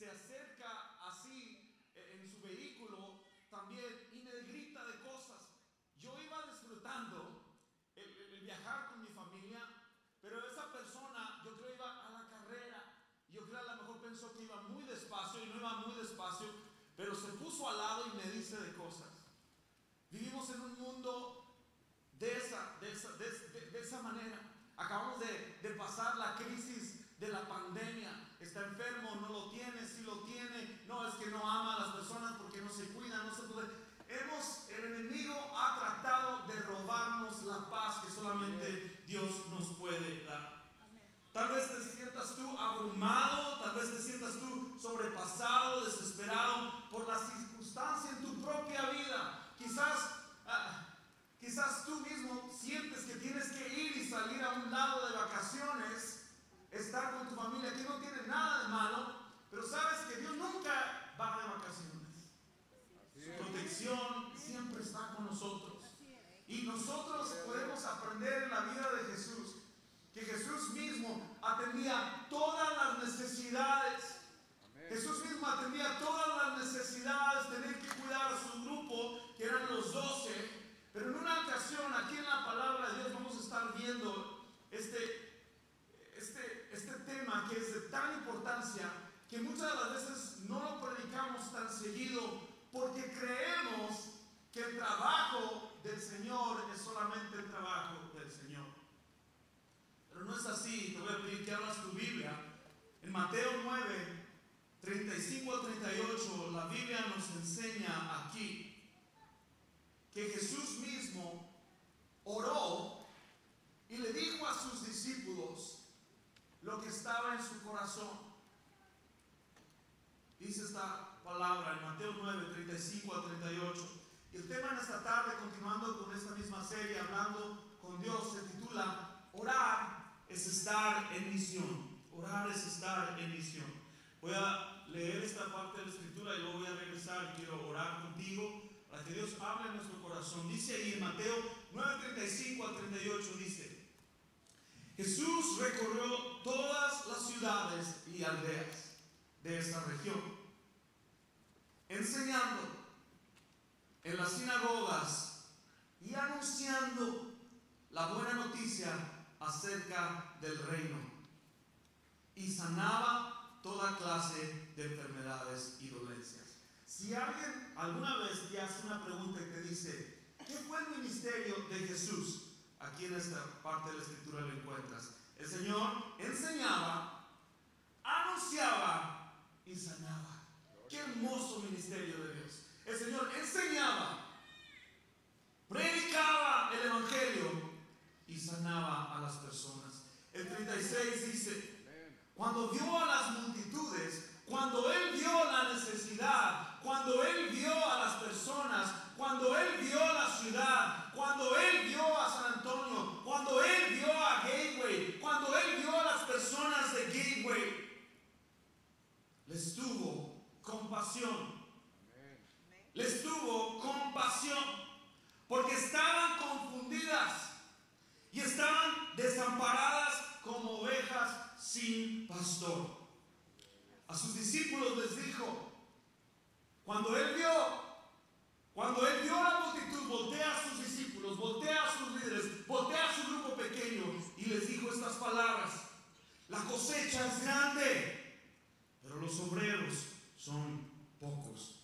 se, acerca así eh, en su vehículo también y me grita de cosas. Yo iba disfrutando el, viajar con mi familia, pero esa persona yo creo iba a la carrera. Yo creo a lo mejor pensó que iba muy despacio y no iba muy despacio, pero se puso al lado y me dice de cosas. Vivimos en un mundo de esa, de esa, de, esa manera. Acabamos de, de pasar la crisis de la pandemia. Está enfermo, no lo tiene, si lo tiene. No, es que no ama a las personas porque no se cuida, no se puede. Hemos, el enemigo ha tratado de robarnos la paz que solamente Dios nos puede dar. Tal vez te sientas tú abrumado, tal vez te sientas tú sobrepasado, desesperado por la circunstancia en tu propia vida. Quizás, ah, quizás tú mismo sientes que tienes que ir y salir a un lado de vacaciones estar con tu familia, que no tiene nada de malo, pero sabes que Dios nunca va de vacaciones. Su protección siempre está con nosotros. Y nosotros podemos aprender en la vida de Jesús que Jesús mismo atendía todas las necesidades. Jesús mismo atendía todas las necesidades, tener que cuidar a su grupo, que eran los doce. Pero en una ocasión, aquí en la palabra de Dios, vamos a estar viendo este este, este tema que es de tan importancia que muchas de las veces no lo predicamos tan seguido porque creemos que el trabajo del Señor es solamente el trabajo del Señor. Pero no es así. Te voy a pedir que abras tu Biblia. En Mateo 9, 35 al 38, la Biblia nos enseña aquí que Jesús mismo oró y le dijo a sus discípulos, lo que estaba en su Dice esta palabra en Mateo 9, 35 a 38. Y el tema en esta tarde, continuando con esta misma serie, hablando con Dios, se titula Orar es estar en misión. Orar es estar en misión. Voy a leer esta parte de la escritura y luego voy a regresar quiero orar contigo para que Dios hable en nuestro corazón. Dice ahí en Mateo 9, 35 a 38, dice, Jesús recorrió todas las ciudades y aldeas de esta región, enseñando en las sinagogas y anunciando la buena noticia acerca del reino y sanaba toda clase de enfermedades y dolencias. Si alguien alguna vez te hace una pregunta y te dice, ¿qué fue el ministerio de Jesús? Aquí en esta parte de la escritura lo encuentras. El Señor enseñaba, anunciaba y sanaba. Qué hermoso ministerio de Dios. El Señor enseñaba, predicaba sanaba a las personas. El 36 dice, cuando vio a las multitudes, cuando él vio la necesidad, cuando él vio a las personas, cuando él vio la ciudad, cuando él vio a San Antonio, cuando él vio a Gateway, cuando él vio a las personas de Gateway, les tuvo compasión. Les tuvo compasión porque estaban confundidas y estaban desamparadas como ovejas sin pastor. A sus discípulos les dijo, cuando él vio, cuando él vio a la multitud, voltea a sus discípulos, voltea a sus líderes, voltea a su grupo pequeño y les dijo estas palabras, la cosecha es grande, pero los obreros son pocos.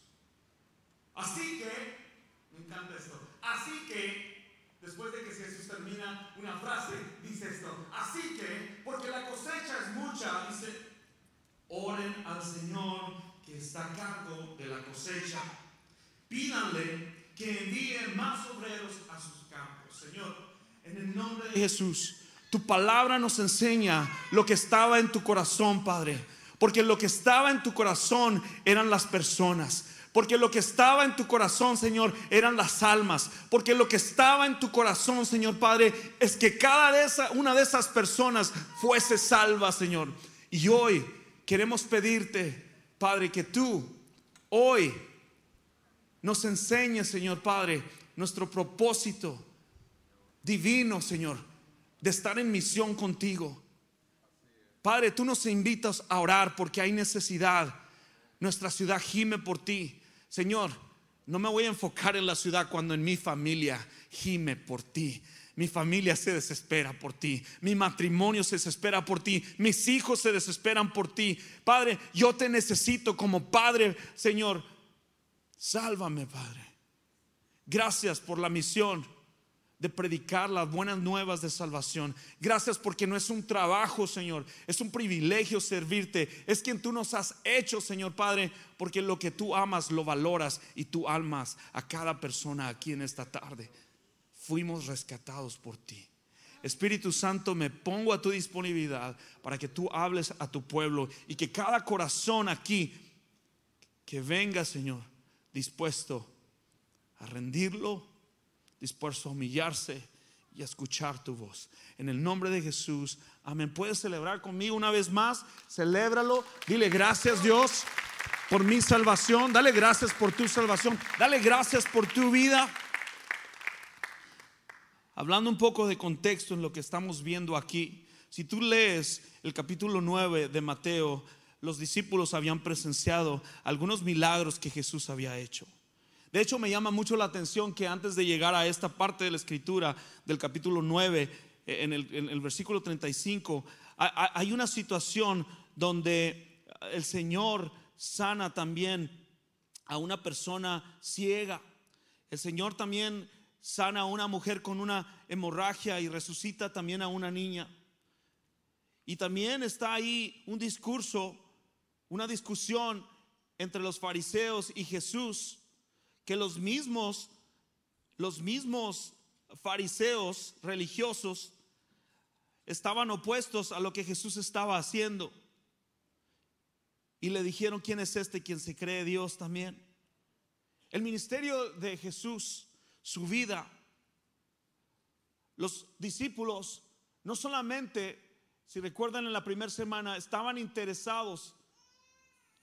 Así que, me encanta esto, así que, después de que Jesús termina una frase, dice esto, así que, porque la cosecha es mucha, dice, Oren al Señor que está a cargo de la cosecha. Pídanle que envíe más obreros a sus campos. Señor, en el nombre de Jesús, tu palabra nos enseña lo que estaba en tu corazón, Padre. Porque lo que estaba en tu corazón eran las personas. Porque lo que estaba en tu corazón, Señor, eran las almas. Porque lo que estaba en tu corazón, Señor Padre, es que cada de esa, una de esas personas fuese salva, Señor. Y hoy queremos pedirte, Padre, que tú hoy nos enseñes, Señor Padre, nuestro propósito divino, Señor, de estar en misión contigo. Padre, tú nos invitas a orar porque hay necesidad. Nuestra ciudad gime por ti. Señor, no me voy a enfocar en la ciudad cuando en mi familia gime por ti. Mi familia se desespera por ti. Mi matrimonio se desespera por ti. Mis hijos se desesperan por ti. Padre, yo te necesito como Padre, Señor. Sálvame, Padre. Gracias por la misión de predicar las buenas nuevas de salvación. Gracias porque no es un trabajo, Señor, es un privilegio servirte. Es quien tú nos has hecho, Señor Padre, porque lo que tú amas lo valoras y tú almas a cada persona aquí en esta tarde fuimos rescatados por ti. Espíritu Santo, me pongo a tu disponibilidad para que tú hables a tu pueblo y que cada corazón aquí que venga, Señor, dispuesto a rendirlo, dispuesto a humillarse y a escuchar tu voz. En el nombre de Jesús, amén. Puedes celebrar conmigo una vez más, celébralo, dile gracias Dios por mi salvación, dale gracias por tu salvación, dale gracias por tu vida. Hablando un poco de contexto en lo que estamos viendo aquí, si tú lees el capítulo 9 de Mateo, los discípulos habían presenciado algunos milagros que Jesús había hecho. De hecho, me llama mucho la atención que antes de llegar a esta parte de la escritura del capítulo 9, eh, en el, en el versículo 35, hay una situación donde el Señor sana también a una persona ciega. El Señor también sana a una mujer con una hemorragia y resucita también a una niña. Y también está ahí un discurso, una discusión entre los fariseos y Jesús, que los mismos, los mismos fariseos religiosos estaban opuestos a lo que Jesús estaba haciendo. Y le dijeron, ¿quién es este quien se cree Dios también? El ministerio de Jesús su vida. Los discípulos no solamente, si recuerdan en la primera semana, estaban interesados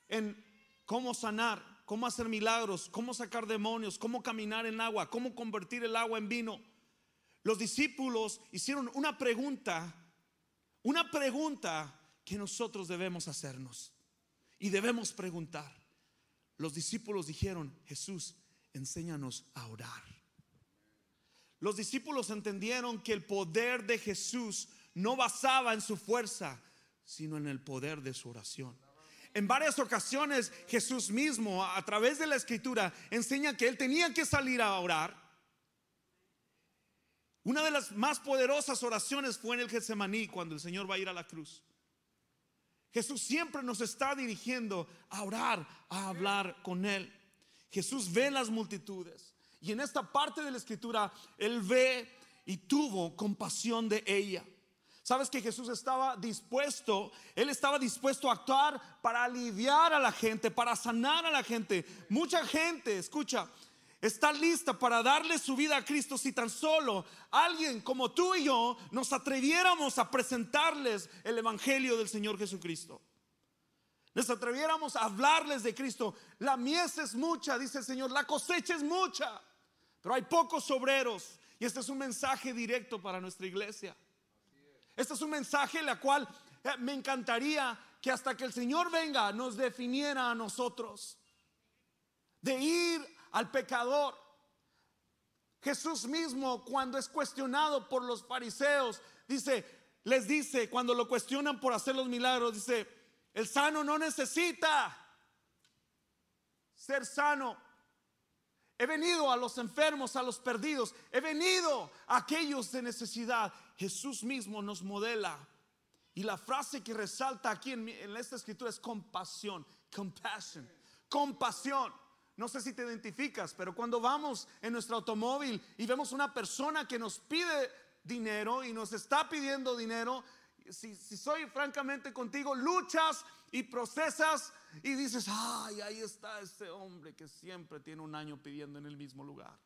en cómo sanar, cómo hacer milagros, cómo sacar demonios, cómo caminar en agua, cómo convertir el agua en vino. Los discípulos hicieron una pregunta, una pregunta que nosotros debemos hacernos y debemos preguntar. Los discípulos dijeron, Jesús, enséñanos a orar. Los discípulos entendieron que el poder de Jesús no basaba en su fuerza, sino en el poder de su oración. En varias ocasiones Jesús mismo, a través de la escritura, enseña que él tenía que salir a orar. Una de las más poderosas oraciones fue en el Getsemaní, cuando el Señor va a ir a la cruz. Jesús siempre nos está dirigiendo a orar, a hablar con Él. Jesús ve las multitudes. Y en esta parte de la escritura, Él ve y tuvo compasión de ella. Sabes que Jesús estaba dispuesto, Él estaba dispuesto a actuar para aliviar a la gente, para sanar a la gente. Mucha gente, escucha, está lista para darle su vida a Cristo si tan solo alguien como tú y yo nos atreviéramos a presentarles el Evangelio del Señor Jesucristo. Nos atreviéramos a hablarles de Cristo. La mies es mucha, dice el Señor, la cosecha es mucha, pero hay pocos obreros. Y este es un mensaje directo para nuestra iglesia. Este es un mensaje en la cual eh, me encantaría que hasta que el Señor venga nos definiera a nosotros. De ir al pecador. Jesús mismo cuando es cuestionado por los fariseos, dice, les dice, cuando lo cuestionan por hacer los milagros, dice, el sano no necesita ser sano. He venido a los enfermos, a los perdidos. He venido a aquellos de necesidad. Jesús mismo nos modela. Y la frase que resalta aquí en, esta escritura es compasión. Compassion. Compasión. No sé si te identificas, pero cuando vamos en nuestro automóvil y vemos una persona que nos pide dinero y nos está pidiendo dinero, si, soy francamente contigo, luchas y procesas y dices, ay, ahí está ese hombre que siempre tiene un año pidiendo en el mismo lugar.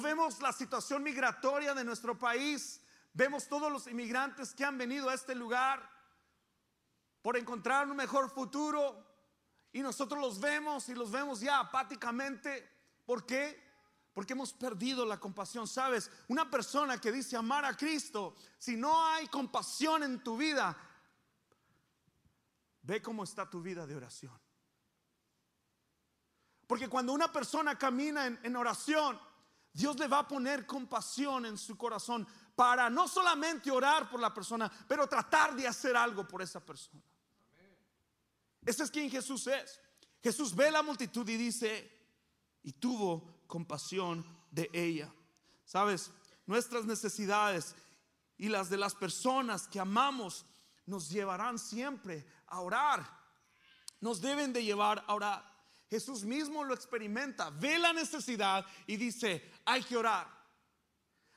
Vemos la situación migratoria de nuestro país, vemos todos los inmigrantes que han venido a este lugar por encontrar un mejor futuro y nosotros los vemos y los vemos ya apáticamente. ¿Por qué? Porque hemos perdido la compasión. Sabes, una persona que dice amar a Cristo, si no hay compasión en tu vida, ve cómo está tu vida de oración. Porque cuando una persona camina en, oración, Dios le va a poner compasión en su corazón para no solamente orar por la persona, pero tratar de hacer algo por esa persona. Ese es quien Jesús es. Jesús ve la multitud y dice, y tuvo compasión de ella. Sabes, nuestras necesidades y las de las personas que amamos nos llevarán siempre a orar. Nos deben de llevar a orar. Jesús mismo lo experimenta, ve la necesidad y dice, hay que orar.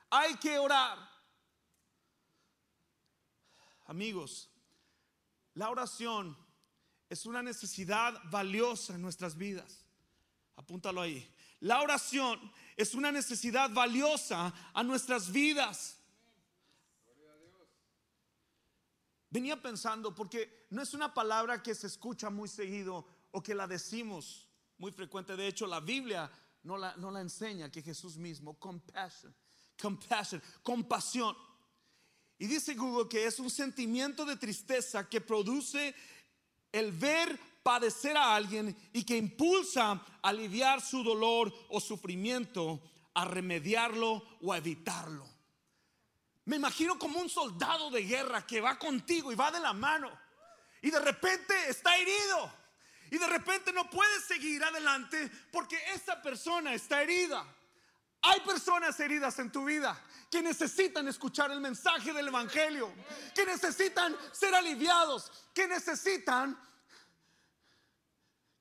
Hay que orar. Amigos, la oración es una necesidad valiosa en nuestras vidas. Apúntalo ahí. La oración es una necesidad valiosa a nuestras vidas. Venía pensando, porque no es una palabra que se escucha muy seguido o que la decimos muy frecuente. De hecho, la Biblia no la, no la enseña, que Jesús mismo, compassion, compassion, compasión. Y dice Google que es un sentimiento de tristeza que produce el ver padecer a alguien y que impulsa a aliviar su dolor o sufrimiento, a remediarlo o a evitarlo. Me imagino como un soldado de guerra que va contigo y va de la mano y de repente está herido y de repente no puede seguir adelante porque esa persona está herida. Hay personas heridas en tu vida que necesitan escuchar el mensaje del Evangelio, que necesitan ser aliviados, que necesitan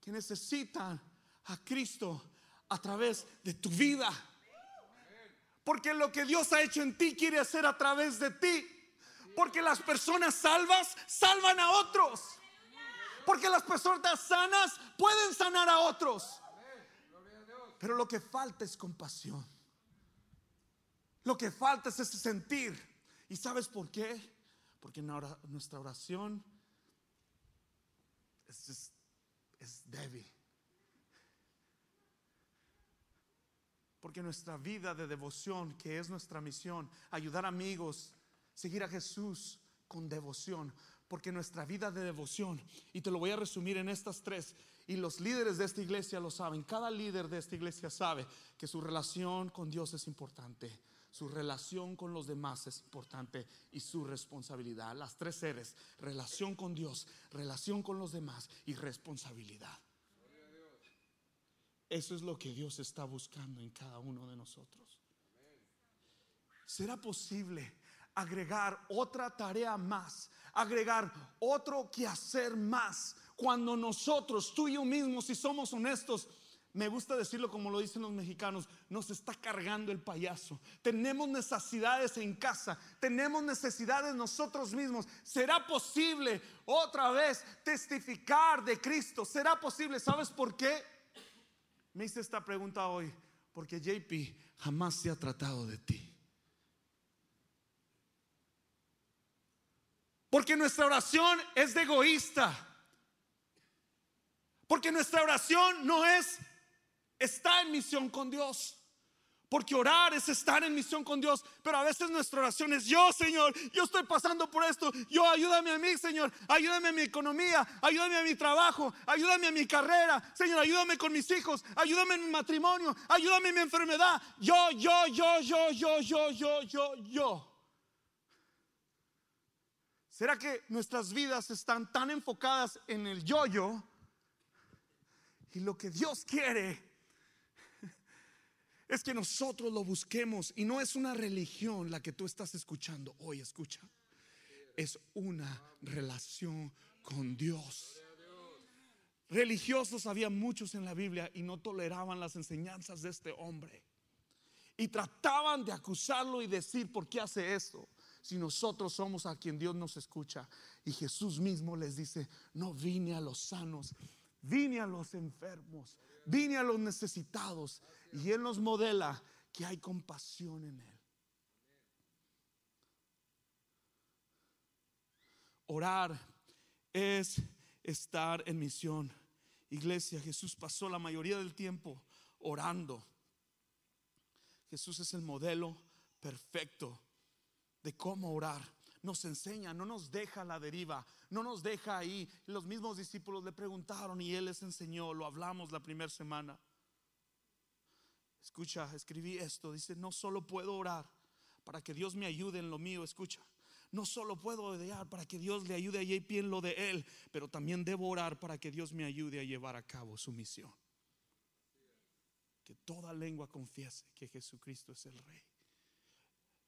que necesitan a Cristo a través de tu vida. Porque lo que Dios ha hecho en ti quiere hacer a través de ti. Porque las personas salvas salvan a otros. Porque las personas sanas pueden sanar a otros. Pero lo que falta es compasión. Lo que falta es ese sentir. ¿Y sabes por qué? Porque nuestra oración es débil. Porque nuestra vida de devoción, que es nuestra misión, ayudar amigos, seguir a Jesús con devoción, porque nuestra vida de devoción, y te lo voy a resumir en estas tres, y los líderes de esta iglesia lo saben, cada líder de esta iglesia sabe que su relación con Dios es importante. Su relación con los demás es importante y su responsabilidad. Las tres seres, relación con Dios, relación con los demás y responsabilidad. Eso es lo que Dios está buscando en cada uno de nosotros. ¿Será posible agregar otra tarea más, agregar otro quehacer más, cuando nosotros, tú y yo mismo, si somos honestos, me gusta decirlo como lo dicen los mexicanos, nos está cargando el payaso. Tenemos necesidades en casa, tenemos necesidades nosotros mismos. ¿Será posible otra vez testificar de Cristo? ¿Será posible? ¿Sabes por qué? Me hice esta pregunta hoy, porque JP jamás se ha tratado de ti. Porque nuestra oración es de egoísta. Porque nuestra oración no es está en misión con Dios. Porque orar es estar en misión con Dios. Pero a veces nuestra oración es, yo Señor, yo estoy pasando por esto. Yo ayúdame a mí, Señor. Ayúdame a mi economía. Ayúdame a mi trabajo. Ayúdame a mi carrera. Señor, ayúdame con mis hijos. Ayúdame en mi matrimonio. Ayúdame en mi enfermedad. Yo, yo, yo, yo, yo, yo, yo, yo, yo. ¿Será que nuestras vidas están tan enfocadas en el yo-yo? Y lo que Dios quiere es que nosotros lo busquemos y no es una religión la que tú estás escuchando hoy, escucha. Es una relación con Dios. Religiosos había muchos en la Biblia y no toleraban las enseñanzas de este hombre. Y trataban de acusarlo y decir, ¿por qué hace esto? Si nosotros somos a quien Dios nos escucha. Y Jesús mismo les dice, no vine a los sanos, vine a los enfermos, vine a los necesitados. Y Él nos modela que hay compasión en Él. Orar es estar en misión. Iglesia, Jesús pasó la mayoría del tiempo orando. Jesús es el modelo perfecto de cómo orar. Nos enseña, no nos deja la deriva, no nos deja ahí. Los mismos discípulos le preguntaron y Él les enseñó, lo hablamos la primera semana. Escucha, escribí esto. Dice, no solo puedo orar para que Dios me ayude en lo mío. Escucha, no solo puedo orar para que Dios le ayude a JP de él, pero también debo orar para que Dios me ayude a llevar a cabo su misión. Que toda lengua confiese que Jesucristo es el Rey.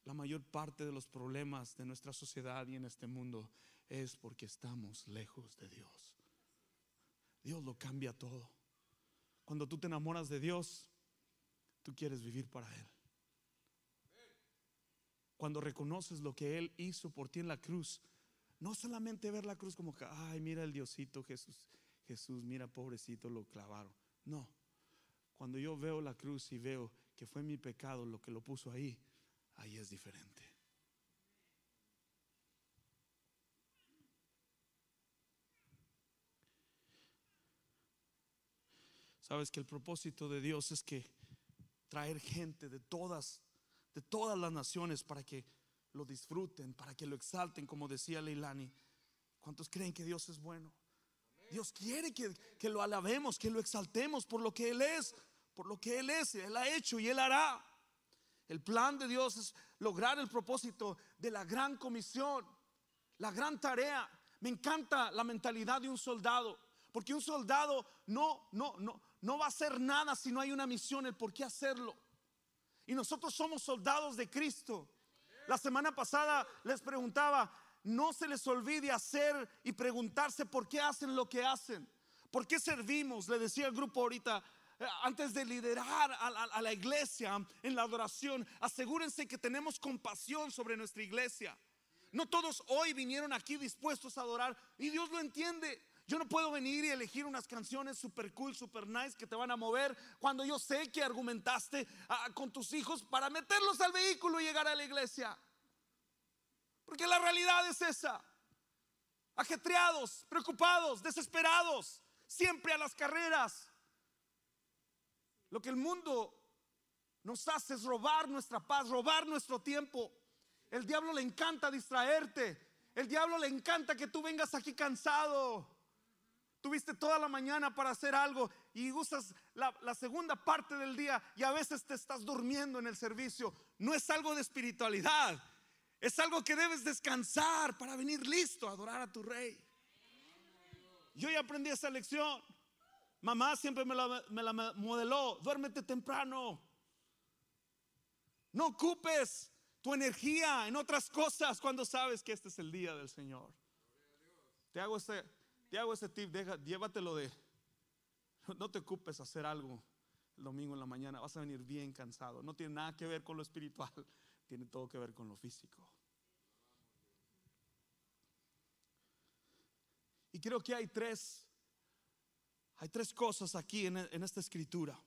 La mayor parte de los problemas de nuestra sociedad y en este mundo es porque estamos lejos de Dios. Dios lo cambia todo. Cuando tú te enamoras de Dios, tú quieres vivir para Él. Cuando reconoces lo que Él hizo por ti en la cruz, no solamente ver la cruz como ay, mira el Diosito Jesús, Jesús, mira pobrecito, lo clavaron. No, cuando yo veo la cruz y veo que fue mi pecado lo que lo puso ahí, ahí es diferente. Sabes que el propósito de Dios es que traer gente de todas, de todas las naciones para que lo disfruten, para que lo exalten, como decía Leilani. ¿Cuántos creen que Dios es bueno? Dios quiere que, que, lo alabemos, que lo exaltemos por lo que Él es, por lo que Él es, Él ha hecho y Él hará. El plan de Dios es lograr el propósito de la gran comisión, la gran tarea. Me encanta la mentalidad de un soldado, porque un soldado no, no, no, no va a hacer nada si no hay una misión, el por qué hacerlo. Y nosotros somos soldados de Cristo. La semana pasada les preguntaba, no se les olvide hacer y preguntarse por qué hacen lo que hacen. ¿Por qué servimos? Le decía el grupo ahorita, antes de liderar a, la iglesia en la adoración, asegúrense que tenemos compasión sobre nuestra iglesia. No todos hoy vinieron aquí dispuestos a adorar y Dios lo entiende. Yo no puedo venir y elegir unas canciones super cool, super nice que te van a mover cuando yo sé que argumentaste ah, con tus hijos para meterlos al vehículo y llegar a la iglesia. Porque la realidad es esa. Ajetreados, preocupados, desesperados, siempre a las carreras. Lo que el mundo nos hace es robar nuestra paz, robar nuestro tiempo. El diablo le encanta distraerte. El diablo le encanta que tú vengas aquí cansado. Tuviste toda la mañana para hacer algo y usas la, segunda parte del día y a veces te estás durmiendo en el servicio. No es algo de espiritualidad, es algo que debes descansar para venir listo a adorar a tu rey. Yo ya aprendí esa lección. Mamá siempre me la, me la modeló. Duérmete temprano. No ocupes tu energía en otras cosas cuando sabes que este es el día del Señor. Te hago este te hago ese tip, llévatelo de, no te ocupes hacer algo el domingo en la mañana, vas a venir bien cansado. No tiene nada que ver con lo espiritual, tiene todo que ver con lo físico. Y creo que hay tres, hay tres cosas aquí en, esta escritura.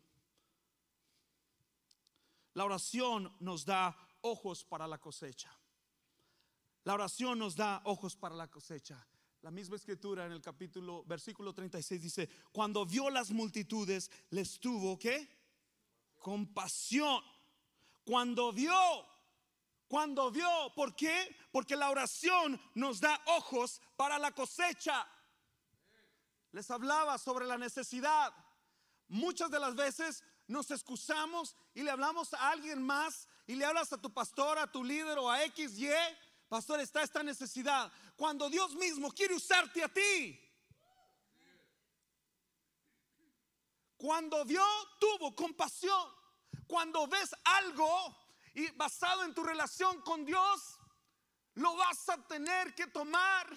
La oración nos da ojos para la cosecha. La oración nos da ojos para la cosecha. La misma escritura en el capítulo, versículo 36 dice, cuando vio las multitudes, les tuvo que compasión. Cuando vio, cuando vio, ¿por qué? Porque la oración nos da ojos para la cosecha. Les hablaba sobre la necesidad. Muchas de las veces nos excusamos y le hablamos a alguien más y le hablas a tu pastor, a tu líder o a X, Y Pastor, está esta necesidad. Cuando Dios mismo quiere usarte a ti. Cuando vio, tuvo compasión. Cuando ves algo y basado en tu relación con Dios, lo vas a tener que tomar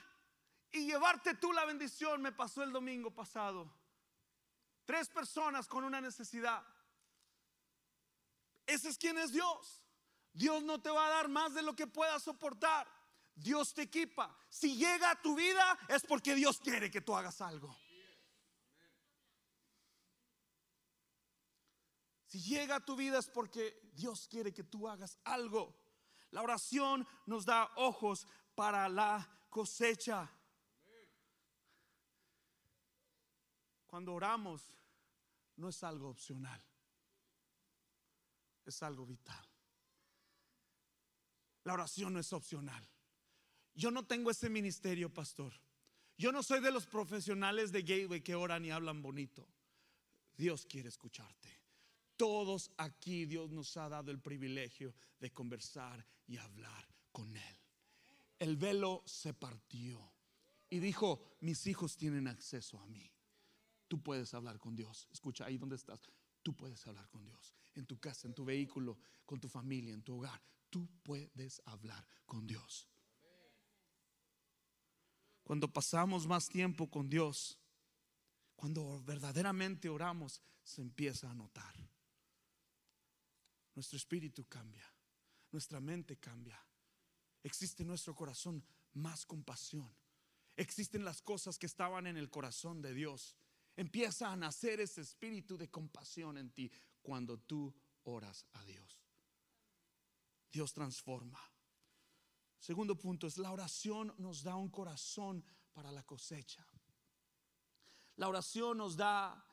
y llevarte tú la bendición. Me pasó el domingo pasado. Tres personas con una necesidad. Ese es quien es Dios. Dios no te va a dar más de lo que puedas soportar. Dios te equipa. Si llega a tu vida es porque Dios quiere que tú hagas algo. Si llega a tu vida es porque Dios quiere que tú hagas algo. La oración nos da ojos para la cosecha. Cuando oramos no es algo opcional, es algo vital. La oración no es opcional. Yo no tengo ese ministerio, pastor. Yo no soy de los profesionales de Gateway que oran y hablan bonito. Dios quiere escucharte. Todos aquí Dios nos ha dado el privilegio de conversar y hablar con Él. El velo se partió y dijo, mis hijos tienen acceso a mí. Tú puedes hablar con Dios. Escucha, ahí donde estás, tú puedes hablar con Dios. En tu casa, en tu vehículo, con tu familia, en tu hogar tú puedes hablar con Dios. Cuando pasamos más tiempo con Dios, cuando verdaderamente oramos, se empieza a notar. Nuestro espíritu cambia, nuestra mente cambia. Existe en nuestro corazón más compasión. Existen las cosas que estaban en el corazón de Dios. Empieza a nacer ese espíritu de compasión en ti cuando tú oras a Dios. Dios transforma. Segundo punto es la oración nos da un corazón para la cosecha. La oración nos da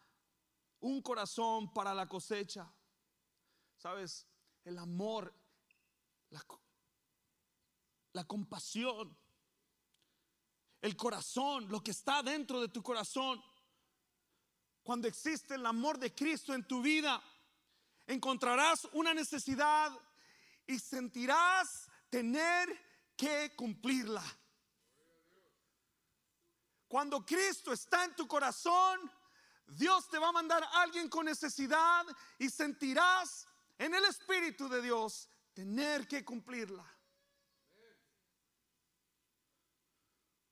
un corazón para la cosecha. ¿Sabes? El amor, la, la compasión, el corazón, lo que está dentro de tu corazón. Cuando existe el amor de Cristo en tu vida, encontrarás una necesidad y sentirás tener que cumplirla. Cuando Cristo está en tu corazón, Dios te va a mandar a alguien con necesidad y sentirás en el Espíritu de Dios tener que cumplirla.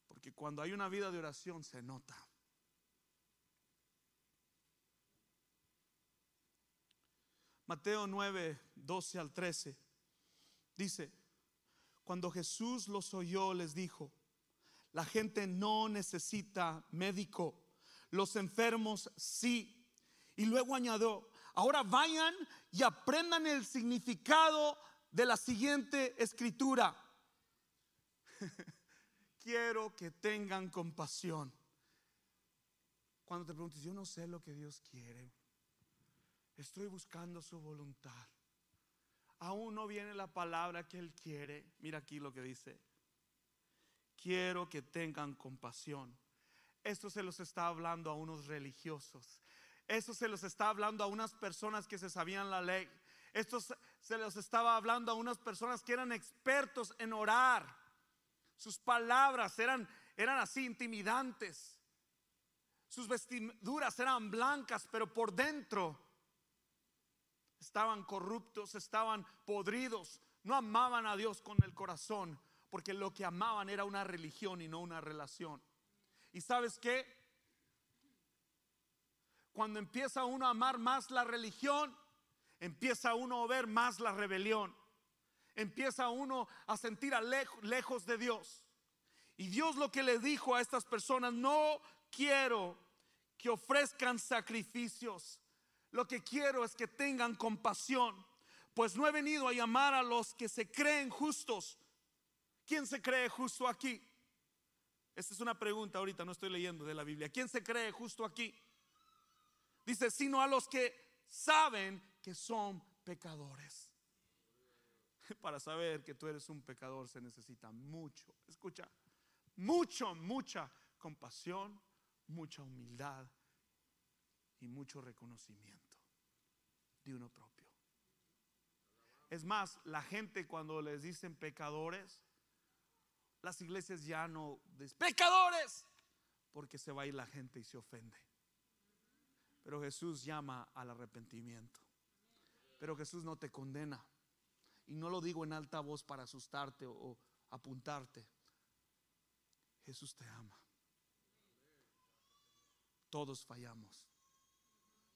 Porque cuando hay una vida de oración se nota. Mateo 9, 12 al 13. Dice, cuando Jesús los oyó, les dijo, la gente no necesita médico, los enfermos sí. Y luego añadió, ahora vayan y aprendan el significado de la siguiente escritura. Quiero que tengan compasión. Cuando te preguntes, yo no sé lo que Dios quiere, estoy buscando su voluntad aún no viene la palabra que Él quiere. Mira aquí lo que dice. Quiero que tengan compasión. Esto se los está hablando a unos religiosos. Esto se los está hablando a unas personas que se sabían la ley. Esto se los estaba hablando a unas personas que eran expertos en orar. Sus palabras eran, eran así intimidantes. Sus vestiduras eran blancas, pero por dentro estaban corruptos, estaban podridos, no amaban a Dios con el corazón, porque lo que amaban era una religión y no una relación. ¿Y sabes qué? cuando empieza uno a amar más la religión, empieza uno a ver más la rebelión. Empieza uno a sentir lejos de Dios. Y Dios lo que le dijo a estas personas, no quiero que ofrezcan sacrificios. Lo que quiero es que tengan compasión. Pues no he venido a llamar a los que se creen justos. ¿Quién se cree justo aquí? Esta es una pregunta ahorita, no estoy leyendo de la Biblia. ¿Quién se cree justo aquí? Dice, sino a los que saben que son pecadores. Para saber que tú eres un pecador se necesita mucho, escucha, mucho, mucha compasión, mucha humildad y mucho reconocimiento de uno propio. Es más, la gente cuando les dicen pecadores, las iglesias ya no dicen pecadores, porque se va a ir la gente y se ofende. Pero Jesús llama al arrepentimiento. Pero Jesús no te condena. Y no lo digo en alta voz para asustarte o, apuntarte. Jesús te ama. Todos fallamos.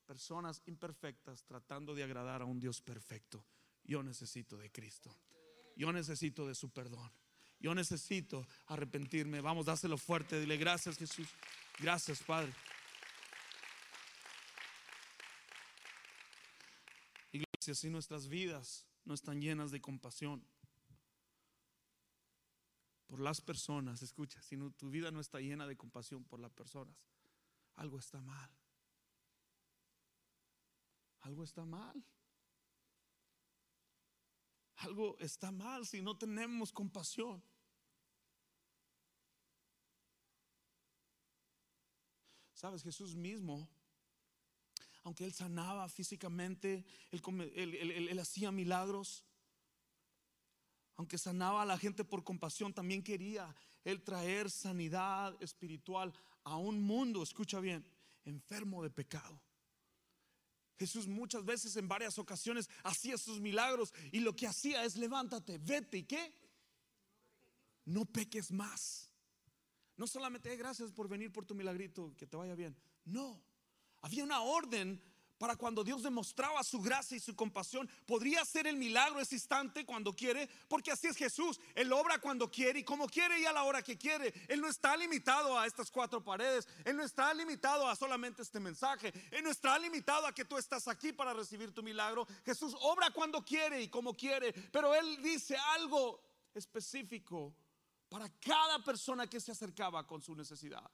Personas imperfectas tratando de agradar a un Dios perfecto. Yo necesito de Cristo. Yo necesito de su perdón. Yo necesito arrepentirme. Vamos, dáselo fuerte. Dile gracias Jesús. Gracias Padre. Iglesia, si nuestras vidas no están llenas de compasión por las personas, escucha, si tu vida no está llena de compasión por las personas, algo está mal. Algo está mal. Algo está mal si no tenemos compasión. Sabes, Jesús mismo, aunque él sanaba físicamente, él, hacía milagros, aunque sanaba a la gente por compasión, también quería él traer sanidad espiritual a un mundo, escucha bien, enfermo de pecado. Jesús muchas veces en varias ocasiones hacía sus milagros y lo que hacía es levántate, vete y qué? No peques más. No solamente gracias por venir por tu milagrito, que te vaya bien. No, había una orden para cuando Dios demostraba su gracia y su compasión. Podría hacer el milagro ese instante cuando quiere, porque así es Jesús. Él obra cuando quiere y como quiere y a la hora que quiere. Él no está limitado a estas cuatro paredes. Él no está limitado a solamente este mensaje. Él no está limitado a que tú estás aquí para recibir tu milagro. Jesús obra cuando quiere y como quiere, pero Él dice algo específico para cada persona que se acercaba con su necesidad.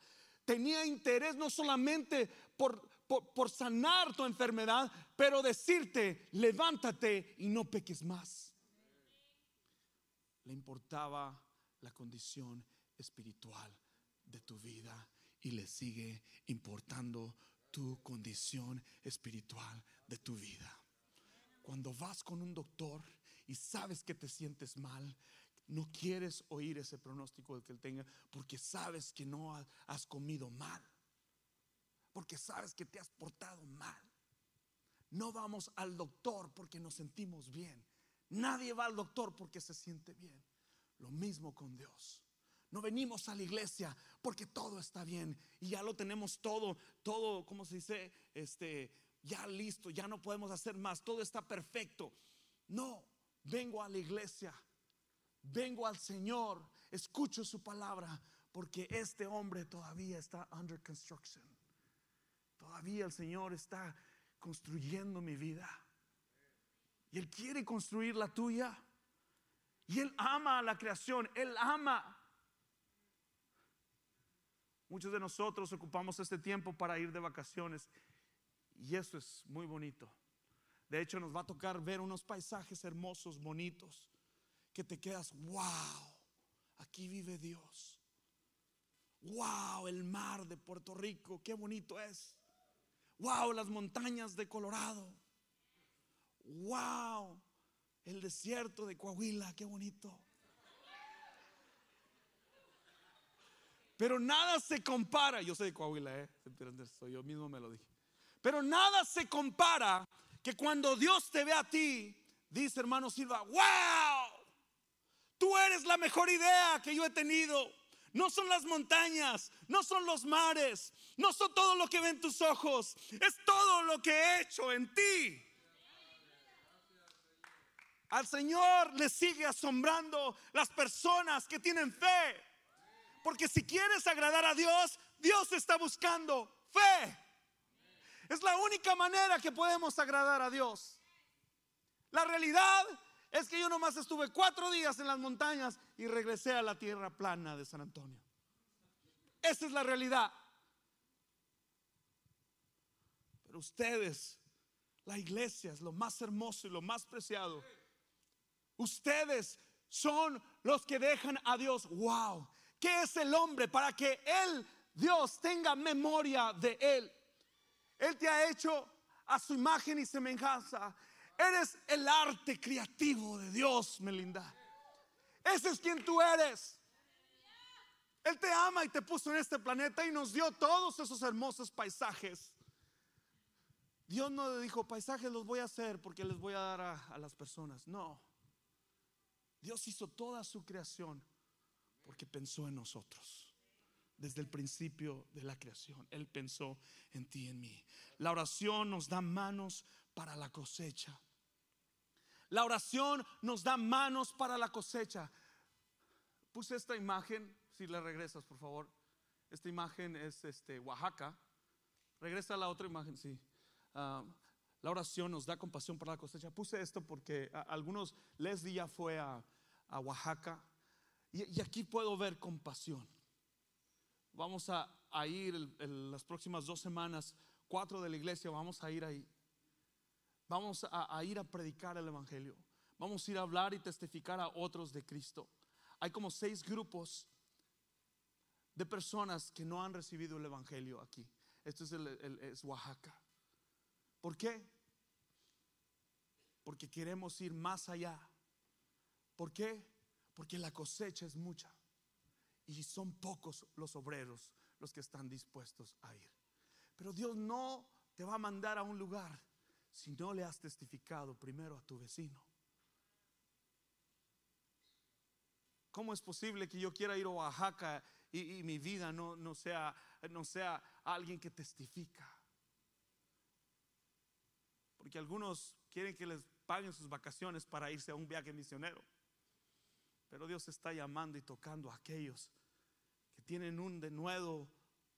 Tenía interés no solamente por, por, sanar tu enfermedad, pero decirte, levántate y no peques más. Le importaba la condición espiritual de tu vida y le sigue importando tu condición espiritual de tu vida. Cuando vas con un doctor y sabes que te sientes mal, no quieres oír ese pronóstico de que él tenga porque sabes que no has comido mal, porque sabes que te has portado mal. No vamos al doctor porque nos sentimos bien. Nadie va al doctor porque se siente bien. Lo mismo con Dios. No venimos a la iglesia porque todo está bien y ya lo tenemos todo, todo, ¿cómo se dice? Este, ya listo, ya no podemos hacer más, todo está perfecto. No, vengo a la iglesia vengo al Señor, escucho su palabra, porque este hombre todavía está under construction. Todavía el Señor está construyendo mi vida. Y Él quiere construir la tuya. Y Él ama a la creación, Él ama. Muchos de nosotros ocupamos este tiempo para ir de vacaciones y eso es muy bonito. De hecho, nos va a tocar ver unos paisajes hermosos, bonitos que te quedas, wow, aquí vive Dios. Wow, el mar de Puerto Rico, qué bonito es. Wow, las montañas de Colorado. Wow, el desierto de Coahuila, qué bonito. Pero nada se compara, yo soy de Coahuila, ¿eh? yo mismo me lo dije. Pero nada se compara que cuando Dios te ve a ti, dice hermano Silva, wow, Tú eres la mejor idea que yo he tenido. No son las montañas, no son los mares, no son todo lo que ven tus ojos, es todo lo que he hecho en ti. Al Señor le sigue asombrando las personas que tienen fe. Porque si quieres agradar a Dios, Dios está buscando fe. Es la única manera que podemos agradar a Dios. La realidad es que yo nomás estuve cuatro días en las montañas y regresé a la tierra plana de San Antonio. Esa es la realidad. Pero ustedes, la iglesia es lo más hermoso y lo más preciado. Ustedes son los que dejan a Dios. Wow. ¿Qué es el hombre para que Él, Dios, tenga memoria de Él? Él te ha hecho a su imagen y semejanza. Eres el arte creativo de Dios, Melinda. Ese es quien tú eres. Él te ama y te puso en este planeta y nos dio todos esos hermosos paisajes. Dios no dijo, paisajes los voy a hacer porque les voy a dar a, a las personas. No. Dios hizo toda su creación porque pensó en nosotros. Desde el principio de la creación, Él pensó en ti y en mí. La oración nos da manos para la cosecha. La oración nos da manos para la cosecha. Puse esta imagen, si le regresas, por favor. Esta imagen es este Oaxaca. Regresa a la otra imagen, sí. Ah, la oración nos da compasión para la cosecha. Puse esto porque algunos, Leslie ya fue a, Oaxaca y, aquí puedo ver compasión. Vamos a, ir en las próximas dos semanas, cuatro de la iglesia, vamos a ir ahí. Vamos a, ir a predicar el Evangelio. Vamos a ir a hablar y testificar a otros de Cristo. Hay como seis grupos de personas que no han recibido el Evangelio aquí. Esto es, es Oaxaca. ¿Por qué? Porque queremos ir más allá. ¿Por qué? Porque la cosecha es mucha. Y son pocos los obreros los que están dispuestos a ir. Pero Dios no te va a mandar a un lugar si no le has testificado primero a tu vecino? ¿Cómo es posible que yo quiera ir a Oaxaca y, mi vida no, no, sea, no sea alguien que testifica? Porque algunos quieren que les paguen sus vacaciones para irse a un viaje misionero. Pero Dios está llamando y tocando a aquellos que tienen un denuedo,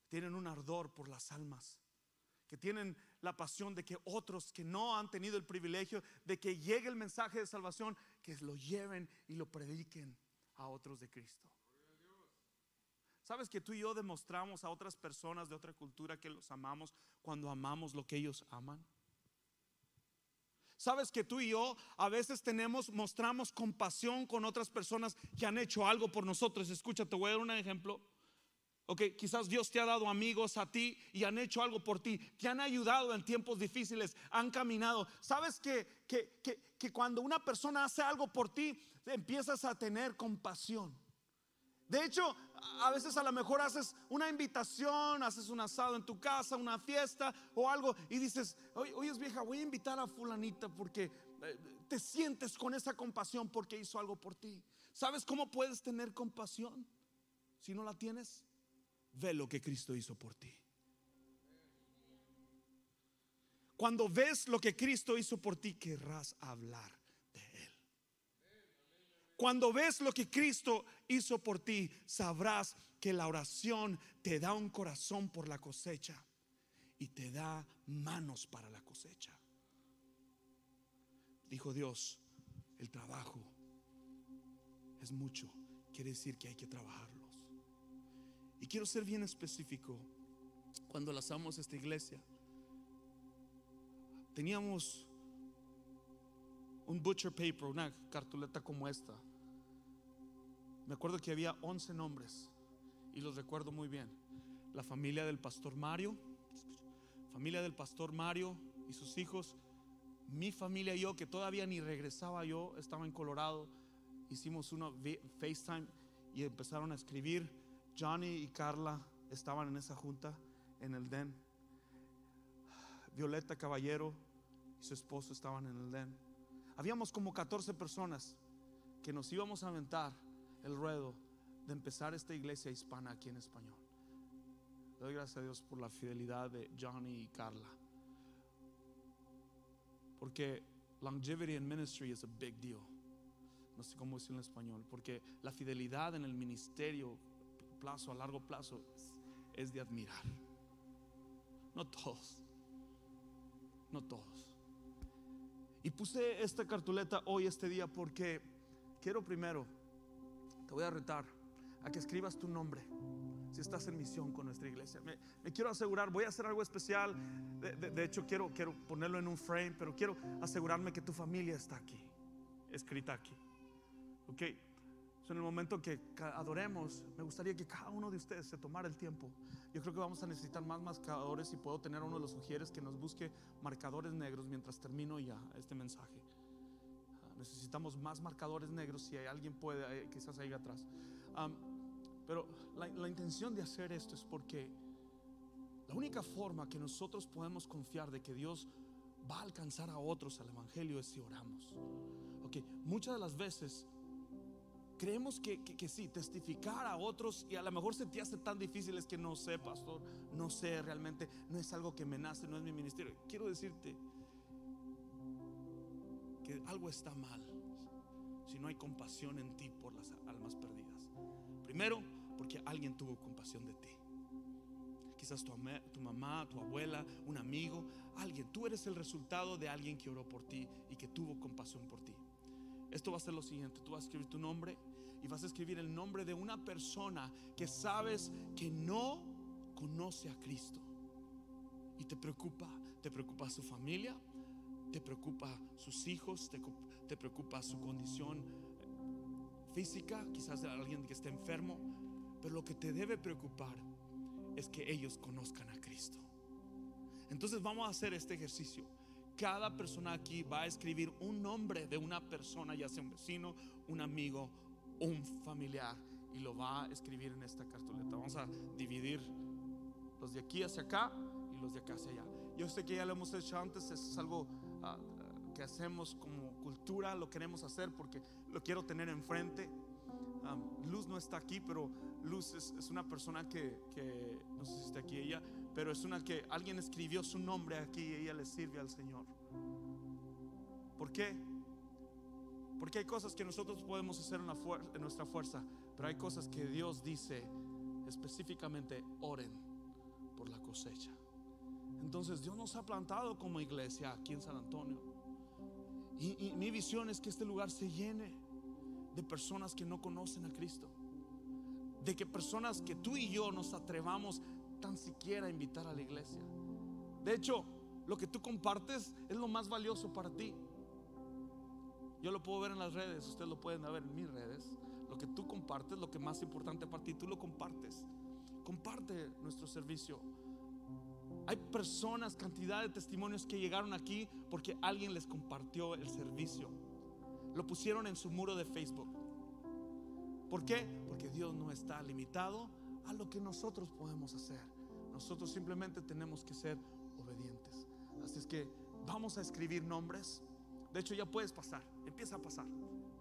tienen un ardor por las almas, que tienen la pasión de que otros que no han tenido el privilegio de que llegue el mensaje de salvación, que lo lleven y lo prediquen a otros de Cristo. ¿Sabes que tú y yo demostramos a otras personas de otra cultura que los amamos cuando amamos lo que ellos aman? ¿Sabes que tú y yo a veces tenemos, mostramos compasión con otras personas que han hecho algo por nosotros? Escucha, te voy a dar un ejemplo. Ok, quizás Dios te ha dado amigos a ti y han hecho algo por ti, te han ayudado en tiempos difíciles, han caminado. Sabes que, que, que, cuando una persona hace algo por ti, empiezas a tener compasión. De hecho, a veces a lo mejor haces una invitación, haces un asado en tu casa, una fiesta o algo y dices, oye, es vieja, voy a invitar a fulanita porque eh, te sientes con esa compasión porque hizo algo por ti. ¿Sabes cómo puedes tener compasión si no la tienes? Ve lo que Cristo hizo por ti. Cuando ves lo que Cristo hizo por ti, querrás hablar de Él. Cuando ves lo que Cristo hizo por ti, sabrás que la oración te da un corazón por la cosecha y te da manos para la cosecha. Dijo Dios, el trabajo es mucho, quiere decir que hay que trabajarlo. Y quiero ser bien específico. Cuando lanzamos esta iglesia, teníamos un butcher paper, una cartuleta como esta. Me acuerdo que había 11 nombres y los recuerdo muy bien. La familia del pastor Mario, familia del pastor Mario y sus hijos, mi familia y yo, que todavía ni regresaba yo, estaba en Colorado, hicimos uno FaceTime y empezaron a escribir Johnny y Carla estaban en esa junta en el den. Violeta Caballero y su esposo estaban en el den. Habíamos como 14 personas que nos íbamos a aventar el ruedo de empezar esta iglesia hispana aquí en español. Doy gracias a Dios por la fidelidad de Johnny y Carla. Porque longevity in ministry is a big deal. No sé cómo decirlo en español. Porque la fidelidad en el ministerio, plazo a largo plazo, es, de admirar. No todos. No todos. Y puse esta cartuleta hoy, este día, porque quiero primero, te voy a retar a que escribas tu nombre si estás en misión con nuestra iglesia. Me, quiero asegurar, voy a hacer algo especial. De hecho, quiero, quiero ponerlo en un frame, pero quiero asegurarme que tu familia está aquí, escrita aquí. Ok. En el momento que adoremos, me gustaría que cada uno de ustedes se tomara el tiempo. Yo creo que vamos a necesitar más marcadores y puedo tener uno de los ujieres que nos busque marcadores negros mientras termino ya este mensaje. Ah, Necesitamos más marcadores negros si hay alguien puede, eh, quizás ahí atrás. Am, pero la, la intención de hacer esto es porque la única forma que nosotros podemos confiar de que Dios va a alcanzar a otros al Evangelio es si oramos. Ok, muchas de las veces creemos que, que, sí, testificar a otros y a lo mejor se te hace tan difícil es que no sé, pastor, no sé realmente, no es algo que me nace, no es mi ministerio. Quiero decirte que algo está mal si no hay compasión en ti por las almas perdidas. Primero, porque alguien tuvo compasión de ti. Quizás tu, tu mamá, tu abuela, un amigo, alguien. Tú eres el resultado de alguien que oró por ti y que tuvo compasión por ti. Esto va a ser lo siguiente, tú vas a escribir tu nombre y vas a escribir el nombre de una persona que sabes que no conoce a Cristo. Y te preocupa, te preocupa su familia, te preocupa sus hijos, te, te preocupa su condición física, quizás alguien que esté enfermo, pero lo que te debe preocupar es que ellos conozcan a Cristo. Entonces vamos a hacer este ejercicio. Cada persona aquí va a escribir un nombre de una persona, ya sea un vecino, un amigo, un familiar, y lo va a escribir en esta cartuleta. Vamos a dividir los de aquí hacia acá y los de acá hacia allá. Yo sé que ya lo hemos hecho antes, es algo ah, que hacemos como cultura, lo queremos hacer porque lo quiero tener enfrente. Ah, Luz no está aquí, pero Luz es, es una persona que, que, no sé si está aquí ella, pero es una que alguien escribió su nombre aquí y ella le sirve al Señor. ¿Por qué? Porque hay cosas que nosotros podemos hacer en, nuestra fuerza, pero hay cosas que Dios dice específicamente, oren por la cosecha. Entonces Dios nos ha plantado como iglesia aquí en San Antonio. Y, y mi visión es que este lugar se llene de personas que no conocen a Cristo. De que personas que tú y yo nos atrevamos tan siquiera invitar a la iglesia. De hecho, lo que tú compartes es lo más valioso para ti. Yo lo puedo ver en las redes, ustedes lo pueden ver en mis redes. Lo que tú compartes, lo que más importante para ti, tú lo compartes. Comparte nuestro servicio. Hay personas, cantidad de testimonios que llegaron aquí porque alguien les compartió el servicio. Lo pusieron en su muro de Facebook. ¿Por qué? Porque Dios no está limitado a lo que nosotros podemos hacer. Nosotros simplemente tenemos que ser obedientes. Así es que vamos a escribir nombres. De hecho, ya puedes pasar. Empieza a pasar.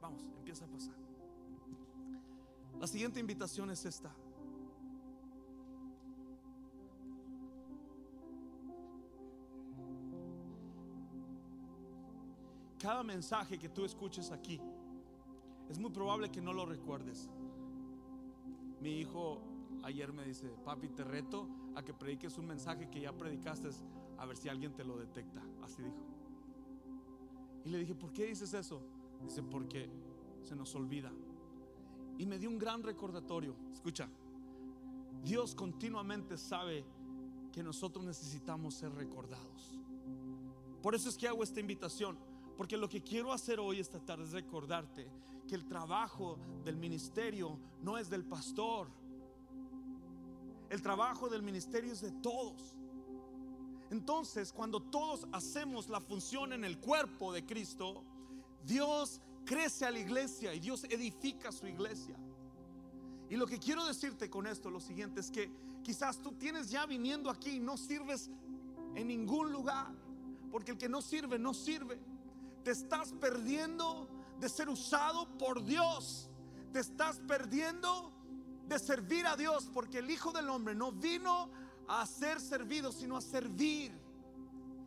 Vamos, empieza a pasar. La siguiente invitación es esta. Cada mensaje que tú escuches aquí, es muy probable que no lo recuerdes. Mi hijo ayer me dice, papi, te reto a que prediques un mensaje que ya predicaste, a ver si alguien te lo detecta. Así dijo. Y le dije, ¿por qué dices eso? Dice, porque se nos olvida. Y me dio un gran recordatorio. Escucha, Dios continuamente sabe que nosotros necesitamos ser recordados. Por eso es que hago esta invitación. Porque lo que quiero hacer hoy esta tarde es recordarte que el trabajo del ministerio no es del pastor. El trabajo del ministerio es de todos. Entonces, cuando todos hacemos la función en el cuerpo de Cristo, Dios crece a la iglesia y Dios edifica su iglesia. Y lo que quiero decirte con esto, lo siguiente es que quizás tú tienes ya viniendo aquí y no sirves en ningún lugar, porque el que no sirve, no sirve. Te estás perdiendo de ser usado por Dios. Te estás perdiendo de servir a Dios, porque el Hijo del Hombre no vino a ser servido, sino a servir.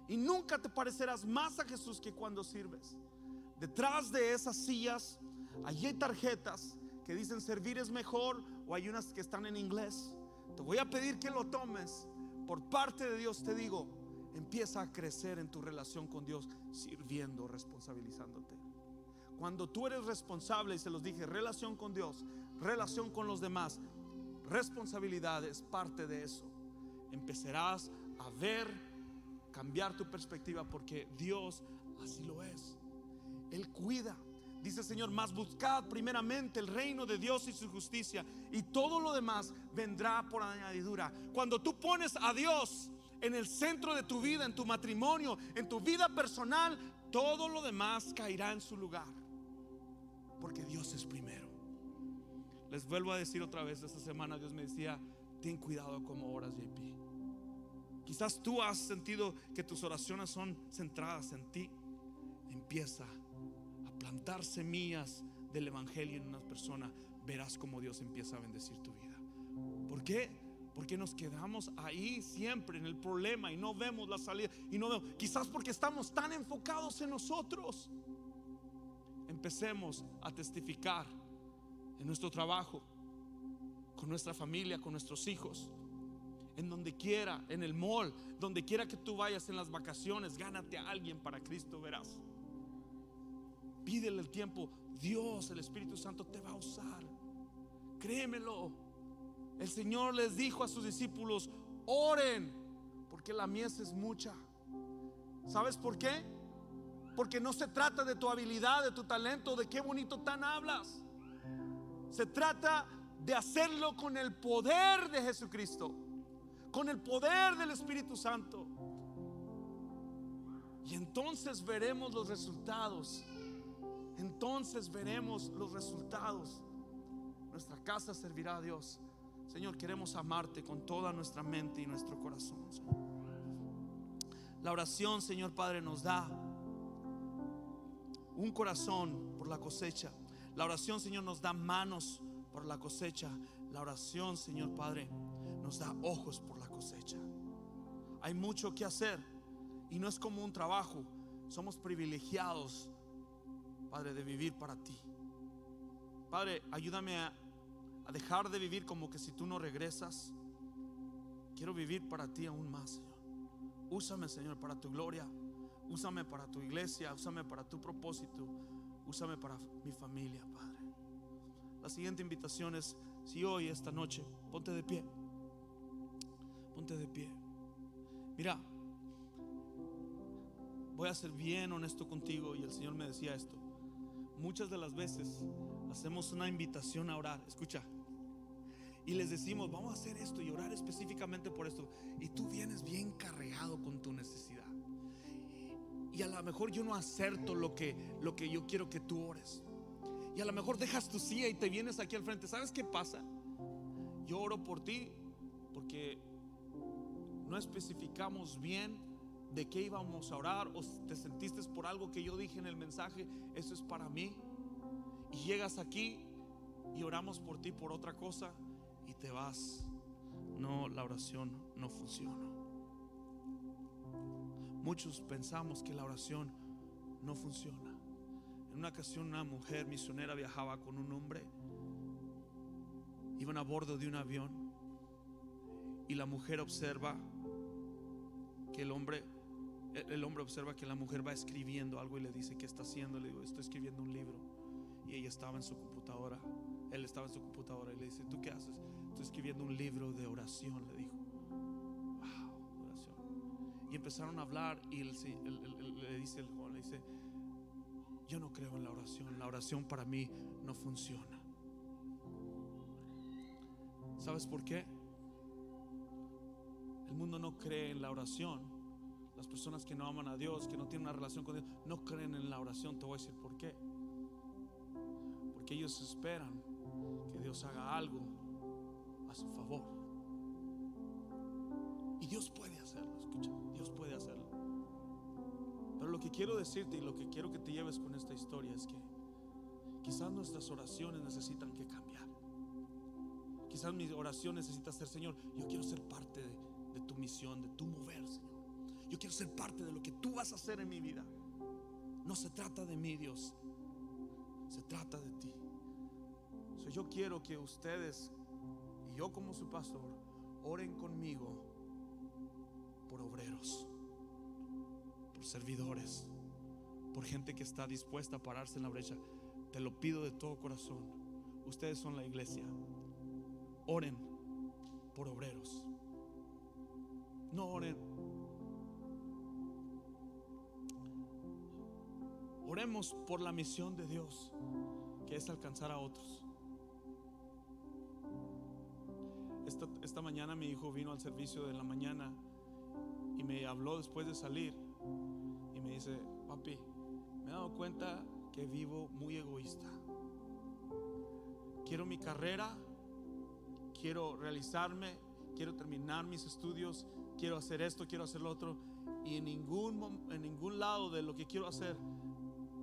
Y nunca te parecerás más a Jesús que cuando sirves. Detrás de esas sillas, allí hay tarjetas que dicen servir es mejor o hay unas que están en inglés. Te voy a pedir que lo tomes. Por parte de Dios te digo, empieza a crecer en tu relación con Dios, sirviendo, responsabilizándote. Cuando tú eres responsable, y se los dije, relación con Dios, relación con los demás, responsabilidad es parte de eso. Empezarás a ver, cambiar tu perspectiva porque Dios así lo es. Él cuida. Dice el Señor, más buscad primeramente el reino de Dios y su justicia y todo lo demás vendrá por añadidura. Cuando tú pones a Dios en el centro de tu vida, en tu matrimonio, en tu vida personal, todo lo demás caerá en su lugar. Porque Dios es primero. Les vuelvo a decir otra vez, esta semana Dios me decía, ten cuidado como oras JP. Quizás tú has sentido que tus oraciones son centradas en ti. Empieza a plantar semillas del Evangelio en una persona. Verás como Dios empieza a bendecir tu vida. ¿Por qué? Porque nos quedamos ahí siempre en el problema y no vemos la salida. Y no vemos. Quizás porque estamos tan enfocados en nosotros. Empecemos a testificar en nuestro trabajo, con nuestra familia, con nuestros hijos, en donde quiera, en el mall, donde quiera que tú vayas en las vacaciones, gánate a alguien para Cristo, verás. Pídele el tiempo, Dios, el Espíritu Santo te va a usar. Créemelo. El Señor les dijo a sus discípulos, oren, porque la mies es mucha. ¿Sabes por qué? Porque no se trata de tu habilidad, de tu talento, de qué bonito tan hablas. Se trata de hacerlo con el poder de Jesucristo, con el poder del Espíritu Santo. Y entonces veremos los resultados. Entonces veremos los resultados. Nuestra casa servirá a Dios. Señor, queremos amarte con toda nuestra mente y nuestro corazón. La oración, Señor Padre, nos da un corazón por la cosecha. La oración, Señor, nos da manos por la cosecha. La oración, Señor Padre, nos da ojos por la cosecha. Hay mucho que hacer y no es como un trabajo. Somos privilegiados, Padre, de vivir para ti. Padre, ayúdame a, a dejar de vivir como que si tú no regresas. Quiero vivir para ti aún más, Señor. Úsame, Señor, para tu gloria. Úsame para tu iglesia. Úsame para tu propósito. Úsame para mi familia, Padre. La siguiente invitación es, si hoy, esta noche, ponte de pie. Ponte de pie. Mira, voy a ser bien honesto contigo y el Señor me decía esto. Muchas de las veces hacemos una invitación a orar. Escucha. Y les decimos, vamos a hacer esto y orar específicamente por esto. Y tú vienes bien cargado con tu necesidad. Y a lo mejor yo no acerto lo que, lo que yo quiero que tú ores. Y a lo mejor dejas tu silla y te vienes aquí al frente. ¿Sabes qué pasa? Yo oro por ti porque no especificamos bien de qué íbamos a orar o te sentiste por algo que yo dije en el mensaje, eso es para mí. Y llegas aquí y oramos por ti por otra cosa y te vas. No, la oración no funciona. Muchos pensamos que la oración no funciona. En una ocasión una mujer misionera viajaba con un hombre. Iban a bordo de un avión y la mujer observa que el hombre el hombre observa que la mujer va escribiendo algo y le dice qué está haciendo. Le digo, estoy escribiendo un libro. Y ella estaba en su computadora. Él estaba en su computadora y le dice, ¿tú qué haces? Estoy escribiendo un libro de oración, le dijo. Empezaron a hablar y le dice el joven, le dice, yo no creo en la oración. La oración para mí no funciona. ¿Sabes por qué? El mundo no cree en la oración las personas que no aman a Dios, que no tienen una relación con Dios, no creen en la oración. Te voy a decir por qué. Porque ellos esperan que Dios haga algo a su favor. Y Dios puede hacerlo, Dios puede hacerlo. Pero lo que quiero decirte y lo que quiero que te lleves con esta historia es que quizás nuestras oraciones necesitan que cambiar. Quizás mi oración necesita ser, Señor, yo quiero ser parte de, tu misión, de tu mover, Señor. Yo quiero ser parte de lo que tú vas a hacer en mi vida. No se trata de mí, Dios. Se trata de ti. Yo quiero que ustedes y yo como su pastor oren conmigo obreros, por servidores, por gente que está dispuesta a pararse en la brecha. Te lo pido de todo corazón. Ustedes son la iglesia. Oren por obreros. No oren. Oremos por la misión de Dios, que es alcanzar a otros. Esta, esta mañana mi hijo vino al servicio de la mañana me habló después de salir y me dice, papi, me he dado cuenta que vivo muy egoísta. Quiero mi carrera, quiero realizarme, quiero terminar mis estudios, quiero hacer esto, quiero hacer lo otro. Y en ningún, en ningún lado de lo que quiero hacer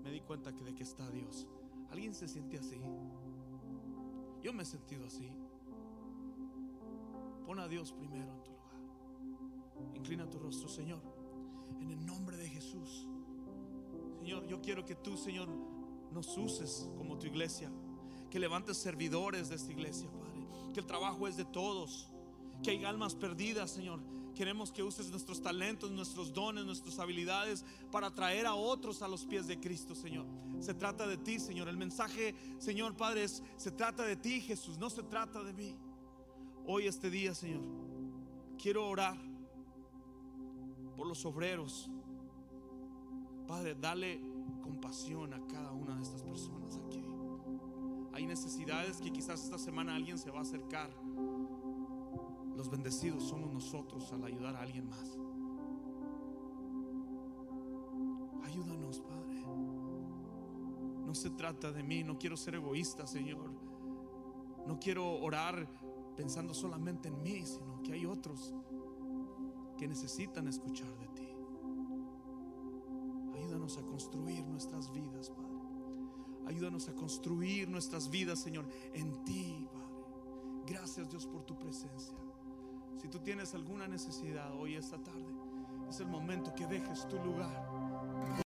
me di cuenta de que está Dios. ¿Alguien se siente así? Yo me he sentido así. Pon a Dios primero en tu lugar. Inclina tu rostro, Señor, en el nombre de Jesús. Señor, yo quiero que tú, Señor, nos uses como tu iglesia. Que levantes servidores de esta iglesia, Padre. Que el trabajo es de todos. Que hay almas perdidas, Señor. Queremos que uses nuestros talentos, nuestros dones, nuestras habilidades para traer a otros a los pies de Cristo, Señor. Se trata de ti, Señor. El mensaje, Señor Padre, es, se trata de ti, Jesús. No se trata de mí. Hoy, este día, Señor, quiero orar por los obreros. Padre, dale compasión a cada una de estas personas aquí. Hay necesidades que quizás esta semana alguien se va a acercar. Los bendecidos somos nosotros al ayudar a alguien más. Ayúdanos, Padre. No se trata de mí, no quiero ser egoísta, Señor. No quiero orar pensando solamente en mí, sino que hay otros que necesitan escuchar de ti. Ayúdanos a construir nuestras vidas, Padre. Ayúdanos a construir nuestras vidas, Señor, en ti, Padre. Gracias, Dios, por tu presencia. Si tú tienes alguna necesidad hoy, esta tarde, es el momento que dejes tu lugar